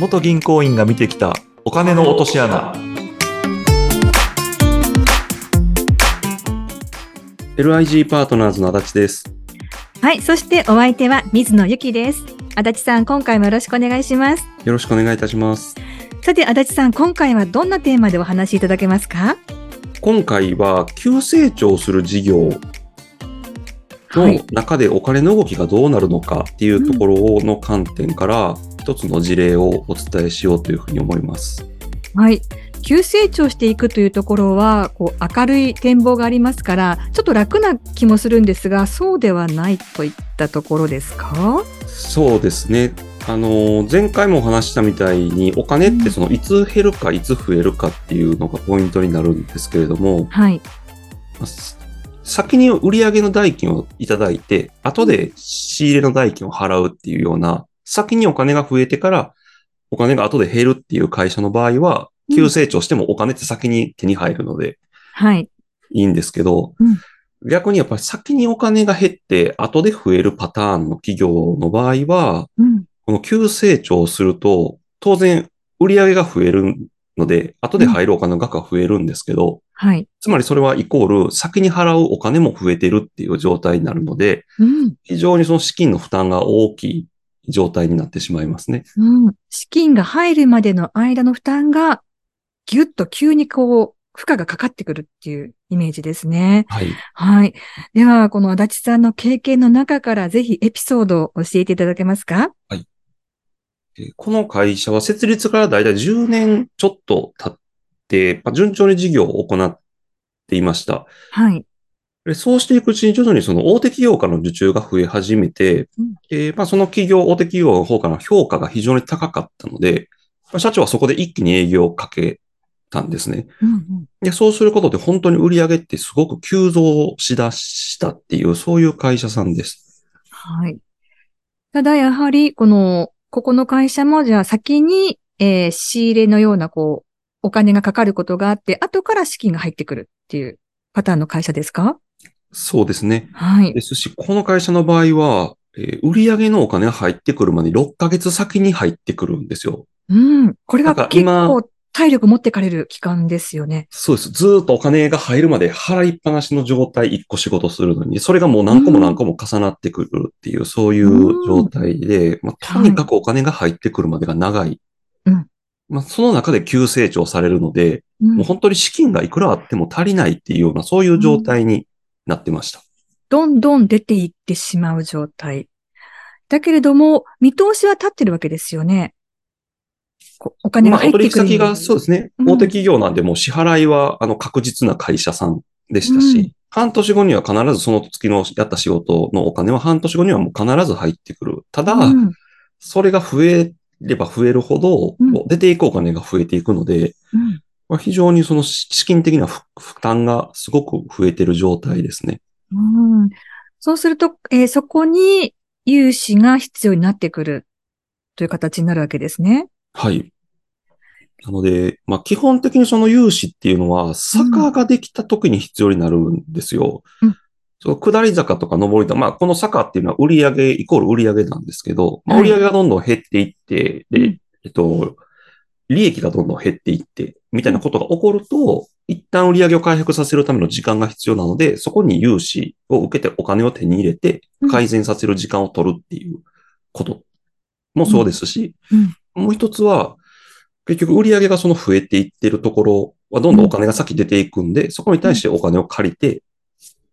元銀行員が見てきたお金の落とし穴 LIG パートナーズの足立です。はい。そしてお相手は水野ゆきです。足立さん、今回もよろしくお願いします。よろしくお願いいたします。さて、足立さん、今回はどんなテーマでお話しいただけますか？今回は急成長する事業のはい。中でお金の動きがどうなるのかっていうところの観点から一つの事例をお伝えしようというふうに思います。はい。急成長していくというところは、こう、明るい展望がありますから、ちょっと楽な気もするんですが、そうではないといったところですか？そうですね。あの前回もお話ししたみたいにお金ってそのいつ減るかいつ増えるかっていうのがポイントになるんですけれども、はい。先に売上の代金をいただいて、後で仕入れの代金を払うっていうような、先にお金が増えてから、お金が後で減るっていう会社の場合は、うん急成長してもお金って先に手に入るのではい。いいんですけど、うん逆にやっぱり先にお金が減って後で増えるパターンの企業の場合は、うん。この急成長すると、当然売上が増えるので、後で入るお金の額が増えるんですけど、はい。つまりそれはイコール先に払うお金も増えてるっていう状態になるので、うん。非常にその資金の負担が大きい状態になってしまいますね。うん。資金が入るまでの間の負担が、ぎゅっと急にこう、負荷がかかってくるっていうイメージですね。はい。はい。では、この足立さんの経験の中からぜひエピソードを教えていただけますか？えーこの会社は設立からだいたい10年ちょっと経って、まあ順調に事業を行っていました。はい。でそうしていくうちに徐々にその大手企業からの受注が増え始めて、うんえーまあ、その企業、大手企業の方からの評価が非常に高かったので、まあ社長はそこで一気に営業をかけたんですね。うんうん。で、そうすることで本当に売り上げってすごく急増しだしたっていう、そういう会社さんです。はい。ただ、やはり、この、ここの会社も、じゃあ先に、えー仕入れのような、こう、お金がかかることがあって、後から資金が入ってくるっていうパターンの会社ですか？そうですね。はい。ですし、この会社の場合は、えー売上のお金が入ってくるまで6ヶ月先に入ってくるんですよ。うん。これが結構体力持ってかれる期間ですよね。そうです。ずーっとお金が入るまで払いっぱなしの状態1個仕事するのに、それがもう何個も何個も重なってくるっていう、そういう状態で、まあ、とにかくお金が入ってくるまでが長い。うんまあ、その中で急成長されるので、うんもう本当に資金がいくらあっても足りないっていうような、そういう状態になってました。どんどん出ていってしまう状態。だけれども、見通しは立ってるわけですよね。こお金が入ってくる。取引先がそうですね、うん大手企業なんでもう支払いはあの確実な会社さんでしたし、うん半年後には必ずその月のやった仕事のお金は半年後にはもう必ず入ってくる。ただ、うんそれが増えれば増えるほど、うん出ていくお金が増えていくので、うんまあ非常にその資資金的な負負担がすごく増えている状態ですね。うんそうすると、えーそこに融資が必要になってくるという形になるわけですね。はい。なので、まあ基本的にその融資っていうのは、坂ができた時に必要になるんですよ。うんその下り坂とか上り坂、まあこの坂っていうのは売上イコール売上なんですけど、まあ、はい売上がどんどん減っていって、で、うんえっと、利益がどんどん減っていって、みたいなことが起こると、一旦売上を回復させるための時間が必要なので、そこに融資を受けてお金を手に入れてうん、改善させる時間を取るっていうこともそうですし、うん。もう一つは、結局売上がその増えていってるところはどんどんお金が先出ていくんで、そこに対してお金を借りて、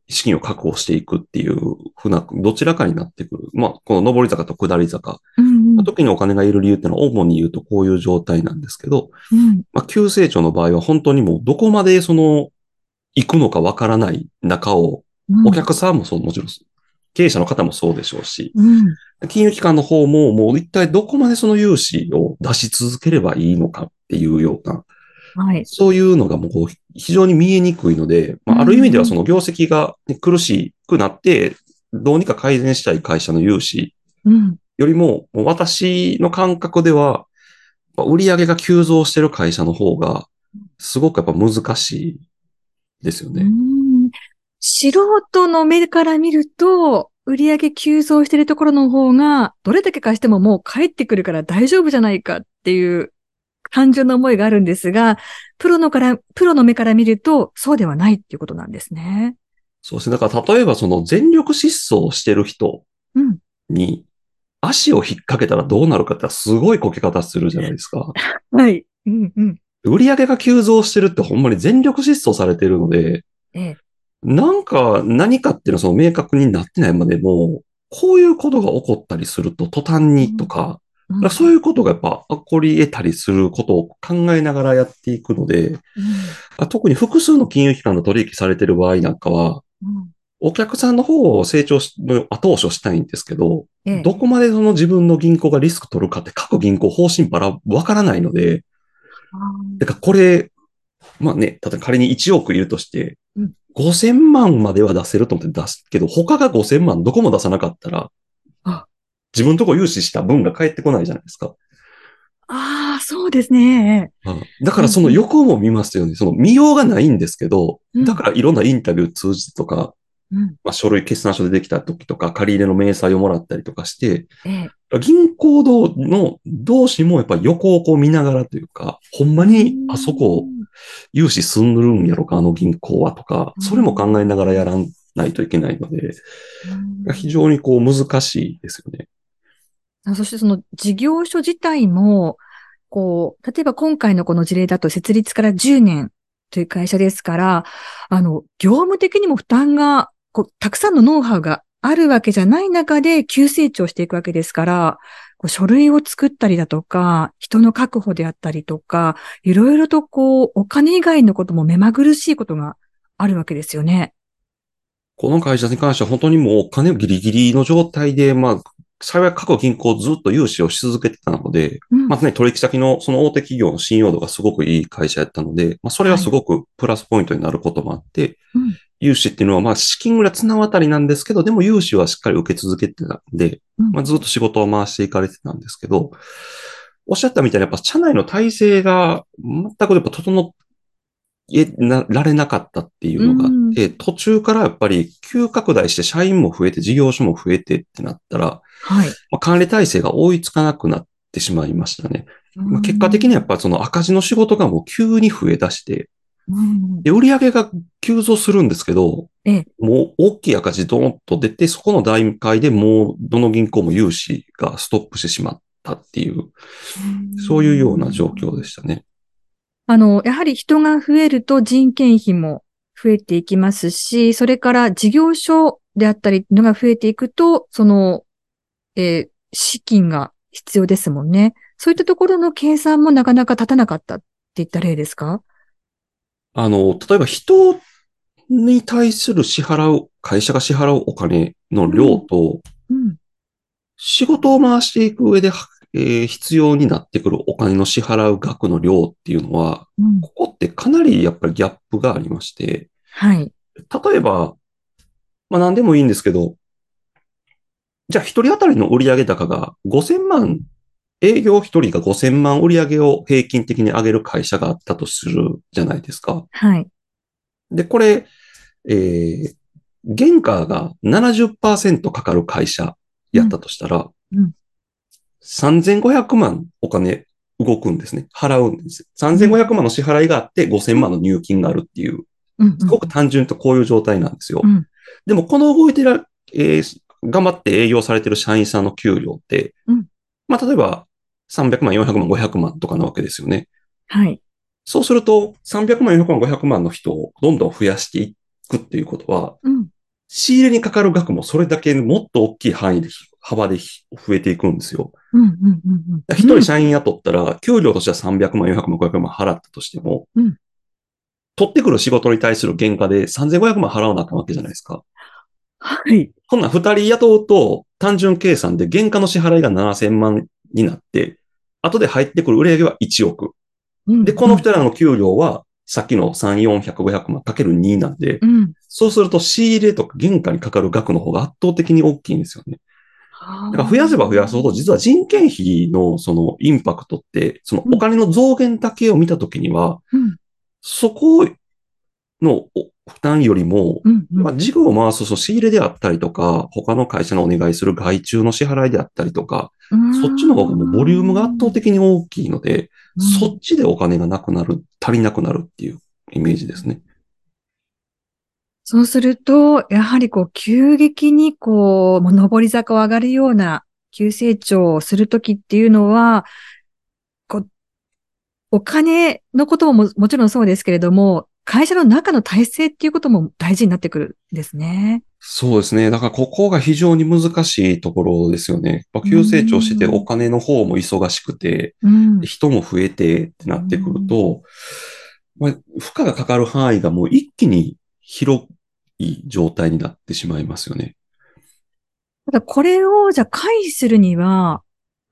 資金を確保していくっていうふうな、どちらかになってくる。まあ、この上り坂と下り坂。うんうん。の時にお金がいる理由っていうのは主に言うとこういう状態なんですけど、うん。まあ、急成長の場合は本当にもうどこまでその、行くのかわからない中を、うん。お客さんもそう、もちろん、経営者の方もそうでしょうし、うん。金融機関の方ももう一体どこまでその融資を出し続ければいいのかっていうような、はい。そういうのがもうこう非常に見えにくいので、まあ、ある意味ではその業績がね苦しくなって、どうにか改善したい会社の融資うんよりも、もう私の感覚では、まあ売上が急増してる会社の方が、すごくやっぱ難しいですよね。うん素人の目から見ると、売上急増してるところの方が、どれだけ貸してももう帰ってくるから大丈夫じゃないかっっていう単純な思いがあるんですが、プロのから、プロの目から見ると、そうではないっていうことなんですね。そうですね。だから例えばその全力疾走してる人うん。に足を引っ掛けたらどうなるかってすごいこけ方するじゃないですか。はい。うんうん。売り上げが急増してるってほんまに全力疾走されてるので、ええ。なんか何かっていうのはその明確になってないまでも、こういうことが起こったりすると途端にとか、うんだそういうことがやっぱ起こり得たりすることを考えながらやっていくので、あ特に複数の金融機関の取引されてる場合なんかは、うん。お客さんの方を成長し、の後押しをしたいんですけど、ええ。どこまでその自分の銀行がリスク取るかって各銀行方針ばらわからないので、だからこれ、まあね、例えば仮に1億いるとしてうん、5000万までは出せると思って出すけど、他が5000万どこも出さなかったらあ、自分のとこ融資した分が返ってこないじゃないですか。ああ、そうですね。うんだからその横も見ますよね。その見ようがないんですけど、うんだからいろんなインタビュー通じてとか、うん。まあ、書類決算書でできた時とか、借り入れの明細をもらったりとかして、ええ。銀行同の同士もやっぱ横をこう見ながらというか、ほんまにあそこ融資すんるんやろか、あの銀行はとか、うんそれも考えながらやらないといけないので、うん非常にこう難しいですよね。そしてその事業所自体も、こう、例えば今回のこの事例だと設立から10年という会社ですから、あの、業務的にも負担が、こう、たくさんのノウハウがあるわけじゃない中で急成長していくわけですから、こう書類を作ったりだとか、人の確保であったりとか、いろいろとこう、お金以外のことも目まぐるしいことがあるわけですよね。この会社に関しては本当にもうお金をギリギリの状態で、まあ、幸い各銀行ずっと融資をし続けてたので、うん。まあね、取引先のその大手企業の信用度がすごくいい会社やったので、まあそれはすごくプラスポイントになることもあって、うん。融資っていうのはまあ資金ぐらい綱渡りなんですけど、でも融資はしっかり受け続けてたんで、うん。まあずっと仕事を回していかれてたんですけど、おっしゃったみたいにやっぱ社内の体制が全くやっぱ整えなられなかったっていうのがあって、途中からやっぱり急拡大して社員も増えて事業所も増えてってなったら、はい。まあ、管理体制が追いつかなくなってしまいましたね。まあ、結果的にはやっぱその赤字の仕事がもう急に増え出して、うんで、売上が急増するんですけど、ええもう大きい赤字ドーンと出て、そこの段階でもうどの銀行も融資がストップしてしまったっていう、そういうような状況でしたね。あの、やはり人が増えると人件費も増えていきますし、それから事業所であったりのが増えていくと、その、えー資金が必要ですもんね。そういったところの計算もなかなか立たなかったっていった例ですか？あの、例えば人に対する支払う、会社が支払うお金の量と、うん。仕事を回していく上で、えー必要になってくるお金の支払う額の量っていうのは、うん。ここってかなりやっぱりギャップがありまして、はい。例えば、まあ何でもいいんですけど、じゃあ一人当たりの売上高が5000万、営業一人が5000万売上を平均的に上げる会社があったとするじゃないですか。はい。で、これ、えー、原価が70%かかる会社やったとしたら、うんうん3500万お金動くんですね。払うんです。3500万の支払いがあって5000万の入金があるっていう。すごく単純とこういう状態なんですよ。うんでも、この動いてる、えー頑張って営業されてる社員さんの給料って、うんまあ、例えば、300万、400万、500万とかなわけですよね。はい。そうすると、300万、400万、500万の人をどんどん増やしていくっていうことは、うん。仕入れにかかる額もそれだけもっと大きい範囲で、幅で増えていくんですよ。うん、うん、うん人社員雇ったら、給料としては300万、400万、500万払ったとしても、うん取ってくる仕事に対する原価で3500万払わなあかんわけじゃないですか。はい。こんなん二人雇うと、単純計算で原価の支払いが7000万になって、後で入ってくる売上は1億。うんで、この人らの給料は、さっきの3、400、500万かける2なんで、うん。そうすると仕入れとか原価にかかる額の方が圧倒的に大きいんですよね。だだから増やせば増やすほど、実は人件費のそのインパクトって、そのお金の増減だけを見たときには、うん。そこのお負担よりも、うん。うんまあ、事業を回すその仕入れであったりとか、他の会社のお願いする外注の支払いであったりとか、そっちの方がもうボリュームが圧倒的に大きいので、うんそっちでお金がなくなる、足りなくなるっていうイメージですね。そうすると、やはりこう、急激にこう、もう上り坂を上がるような急成長をするときっていうのは、こう、お金のこともももちろんそうですけれども、会社の中の体制っていうことも大事になってくるんですね。そうですね。だからここが非常に難しいところですよね。急成長しててうんお金の方も忙しくて、うん。人も増えてってなってくると、まあ、負荷がかかる範囲がもう一気に広い状態になってしまいますよね。ただこれをじゃあ回避するには、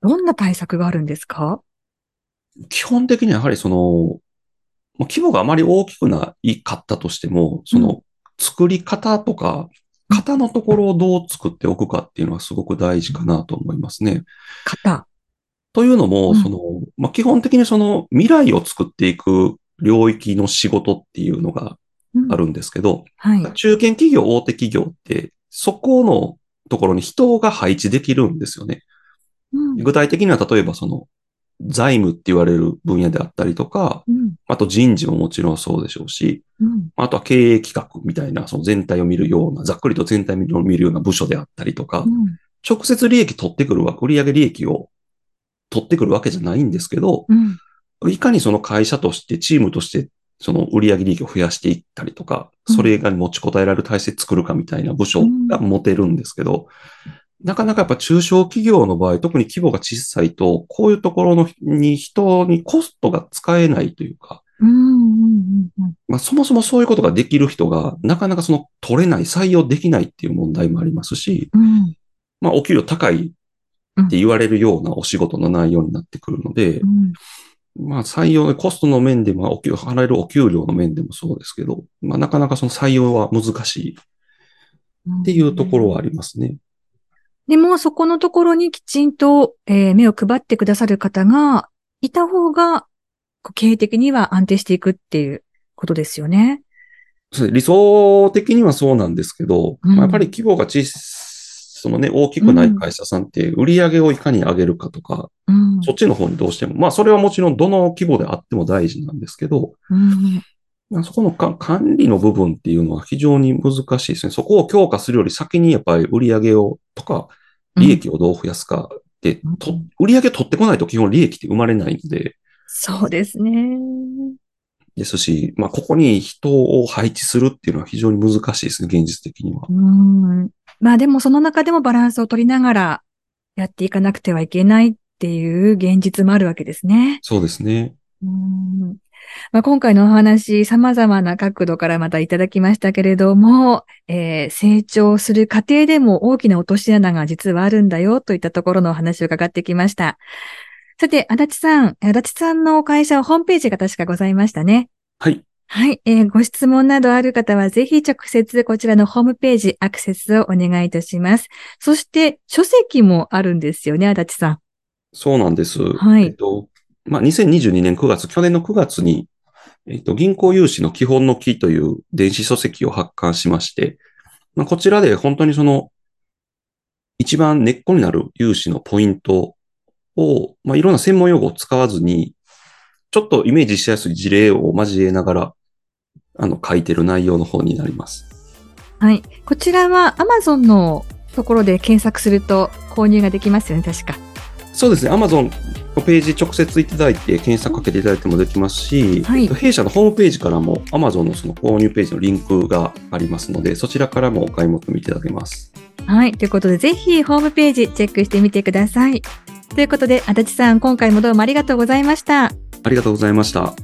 どんな対策があるんですか？基本的にはやはりその、まあ規模があまり大きくないかったとしても、その作り方とか、型のところをどう作っておくかっていうのはすごく大事かなと思いますね。型。というのも、うんその、まあ、基本的にその未来を作っていく領域の仕事っていうのがうんあるんですけど、はい。中堅企業、大手企業って、そこのところに人が配置できるんですよね。うん。具体的には例えばその、財務って言われる分野であったりとか、うん。あと人事ももちろんそうでしょうし、うん。あとは経営企画みたいな、その全体を見るような、ざっくりと全体を見るような部署であったりとか、うん。直接利益取ってくるわ、売上利益を取ってくるわけじゃないんですけど、うん。いかにその会社として、チームとして、その売上利益を増やしていったりとか、それが持ちこたえられる体制作るかみたいな部署が持てるんですけど、なかなかやっぱ中小企業の場合、特に規模が小さいと、こういうところのに人にコストが使えないというか、まあそもそもそういうことができる人が、なかなかその取れない、採用できないっていう問題もありますし、うん。まあお給料高いって言われるようなお仕事の内容になってくるので、うんまあ採用、コストの面でも、お給払えるお給料の面でもそうですけど、まあなかなかその採用は難しいっていうところはありますね。でも、そこのところにきちんと、えー目を配ってくださる方がいた方が、経営的には安定していくっていうことですよね。そう理想的にはそうなんですけど、うんまあやっぱり規模が小そのね、大きくない会社さんって売り上げをいかに上げるかとか、うん。そっちの方にどうしても、まあそれはもちろんどの規模であっても大事なんですけど、うん。まあそこのか管理の部分っていうのは非常に難しいですね。そこを強化するより先にやっぱり売り上げをとか、利益をどう増やすかって、うん。と売り上げ取ってこないと基本利益って生まれないので、そうですね。ですし、まあここに人を配置するっていうのは非常に難しいですね、現実的には。うんまあでもその中でもバランスを取りながらやっていかなくてはいけないっていう現実もあるわけですね。そうですね。うんまあ、今回のお話、様々な角度からまたいただきましたけれども、えー成長する過程でも大きな落とし穴が実はあるんだよといったところのお話を伺ってきました。さて、足立さん、足立さんの会社はホームページが確かございましたね。はい。はい、えーご質問などある方はぜひ直接こちらのホームページアクセスをお願いいたします。そして書籍もあるんですよね、足立さん。そうなんです。はいえっと、まあ、2022年9月、去年の9月に、えっと、銀行融資の基本の木という電子書籍を発刊しまして、まあ、こちらで本当にその、一番根っこになる融資のポイントを、まあ、いろんな専門用語を使わずに、ちょっとイメージしやすい事例を交えながら、あの、書いてる内容の方になります。はい。こちらは Amazon のところで検索すると購入ができますよね、確か。そうですね。Amazon のページ直接いただいて検索かけていただいてもできますし、はいえっと弊社のホームページからも Amazon のその購入ページのリンクがありますので、そちらからもお買い求めいただけます。はい。ということで、ぜひホームページチェックしてみてください。ということで、足立さん、今回もどうもありがとうございました。ありがとうございました。